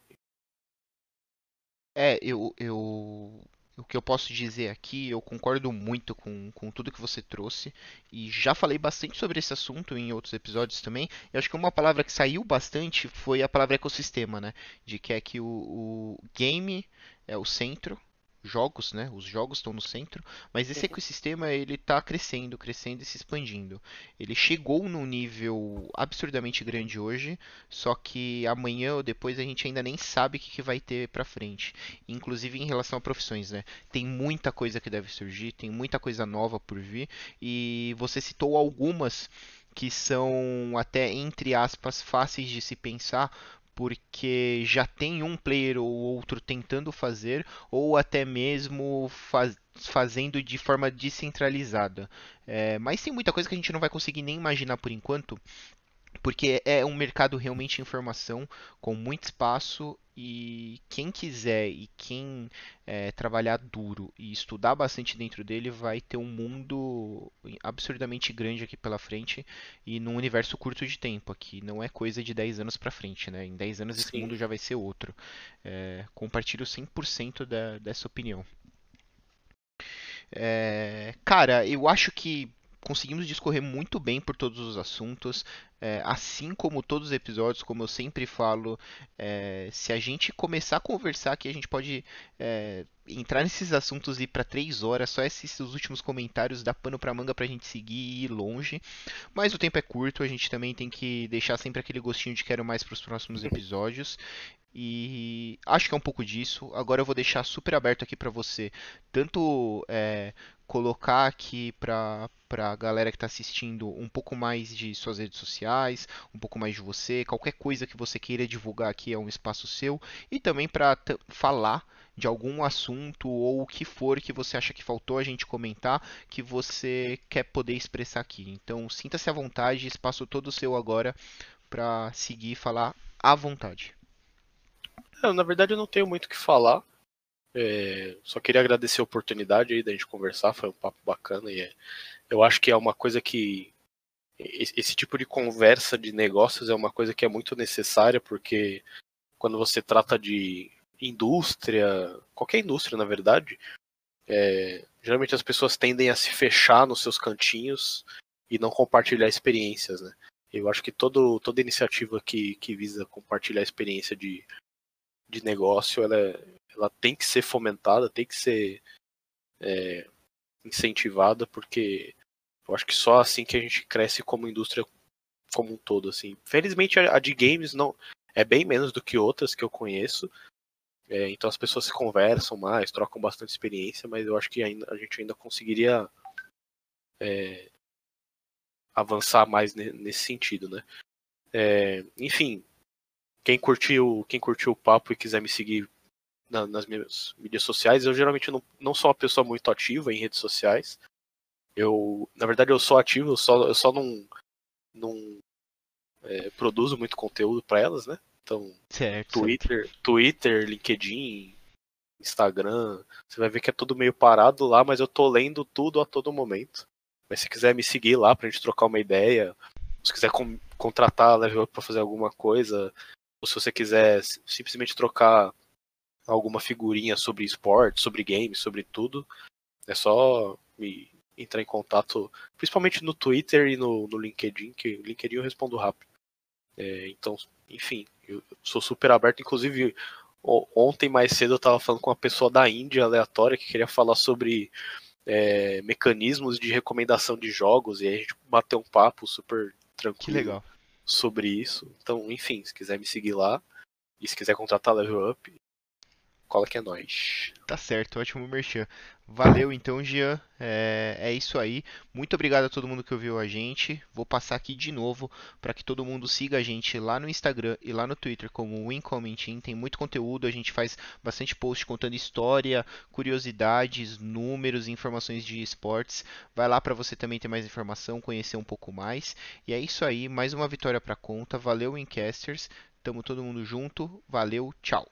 É, eu, eu o que eu posso dizer aqui, eu concordo muito com, com tudo que você trouxe e já falei bastante sobre esse assunto em outros episódios também. Eu acho que uma palavra que saiu bastante foi a palavra ecossistema, né? De que é que o, o game é o centro jogos, né? Os jogos estão no centro, mas esse ecossistema ele está crescendo, crescendo e se expandindo. Ele chegou num nível absurdamente grande hoje, só que amanhã ou depois a gente ainda nem sabe o que, que vai ter para frente. Inclusive em relação a profissões, né? Tem muita coisa que deve surgir, tem muita coisa nova por vir e você citou algumas que são até entre aspas fáceis de se pensar, porque já tem um player ou outro tentando fazer, ou até mesmo faz, fazendo de forma descentralizada. É, mas tem muita coisa que a gente não vai conseguir nem imaginar por enquanto, porque é um mercado realmente em formação, com muito espaço e quem quiser e quem é, trabalhar duro e estudar bastante dentro dele vai ter um mundo absurdamente grande aqui pela frente e num universo curto de tempo aqui. Não é coisa de 10 anos para frente, né? Em 10 anos Sim. esse mundo já vai ser outro. É, compartilho 100% da, dessa opinião. É, cara, eu acho que conseguimos discorrer muito bem por todos os assuntos. É, assim como todos os episódios, como eu sempre falo, é, se a gente começar a conversar aqui, a gente pode é, entrar nesses assuntos e ir para três horas. Só esses últimos comentários dá pano para manga para a gente seguir e ir longe. Mas o tempo é curto, a gente também tem que deixar sempre aquele gostinho de quero mais para os próximos episódios. E acho que é um pouco disso. Agora eu vou deixar super aberto aqui para você, tanto é, colocar aqui para para a galera que está assistindo um pouco mais de suas redes sociais, um pouco mais de você, qualquer coisa que você queira divulgar aqui é um espaço seu e também para falar de algum assunto ou o que for que você acha que faltou a gente comentar que você quer poder expressar aqui. Então sinta-se à vontade, espaço todo seu agora para seguir e falar à vontade. Na verdade eu não tenho muito o que falar. É, só queria agradecer a oportunidade aí da gente conversar, foi um papo bacana e é, eu acho que é uma coisa que esse tipo de conversa de negócios é uma coisa que é muito necessária porque quando você trata de indústria, qualquer indústria na verdade, é, geralmente as pessoas tendem a se fechar nos seus cantinhos e não compartilhar experiências, né? Eu acho que todo, toda iniciativa que, que visa compartilhar experiência de, de negócio, ela, ela tem que ser fomentada, tem que ser é, incentivada, porque eu acho que só assim que a gente cresce como indústria como um todo, assim. Felizmente a de games não é bem menos do que outras que eu conheço. É, então as pessoas se conversam mais, trocam bastante experiência, mas eu acho que ainda, a gente ainda conseguiria é, avançar mais nesse sentido, né? É, enfim, quem curtiu, quem curtiu o papo e quiser me seguir na, nas minhas mídias sociais, eu geralmente não, não sou uma pessoa muito ativa em redes sociais. Eu, na verdade, eu sou ativo, eu só, eu só não, não é, produzo muito conteúdo para elas, né? Então, certo, Twitter, certo. Twitter, LinkedIn, Instagram, você vai ver que é tudo meio parado lá, mas eu tô lendo tudo a todo momento. Mas se quiser me seguir lá pra gente trocar uma ideia, se quiser com, contratar a Level Up pra fazer alguma coisa, ou se você quiser simplesmente trocar alguma figurinha sobre esporte, sobre games, sobre tudo, é só me entrar em contato, principalmente no Twitter e no, no LinkedIn, que o LinkedIn eu respondo rápido. É, então, enfim, eu sou super aberto. Inclusive, ontem mais cedo eu estava falando com uma pessoa da Índia aleatória que queria falar sobre é, mecanismos de recomendação de jogos e aí a gente bateu um papo super tranquilo sobre isso. Então, enfim, se quiser me seguir lá e se quiser contratar Level Up, cola que é nós. Tá certo, ótimo merchan. Valeu então, Jean. É, é, isso aí. Muito obrigado a todo mundo que ouviu a gente. Vou passar aqui de novo para que todo mundo siga a gente lá no Instagram e lá no Twitter como WinCommenting. Tem muito conteúdo, a gente faz bastante post contando história, curiosidades, números, informações de esportes. Vai lá para você também ter mais informação, conhecer um pouco mais. E é isso aí, mais uma vitória para conta. Valeu, Wincasters. Tamo todo mundo junto. Valeu, tchau.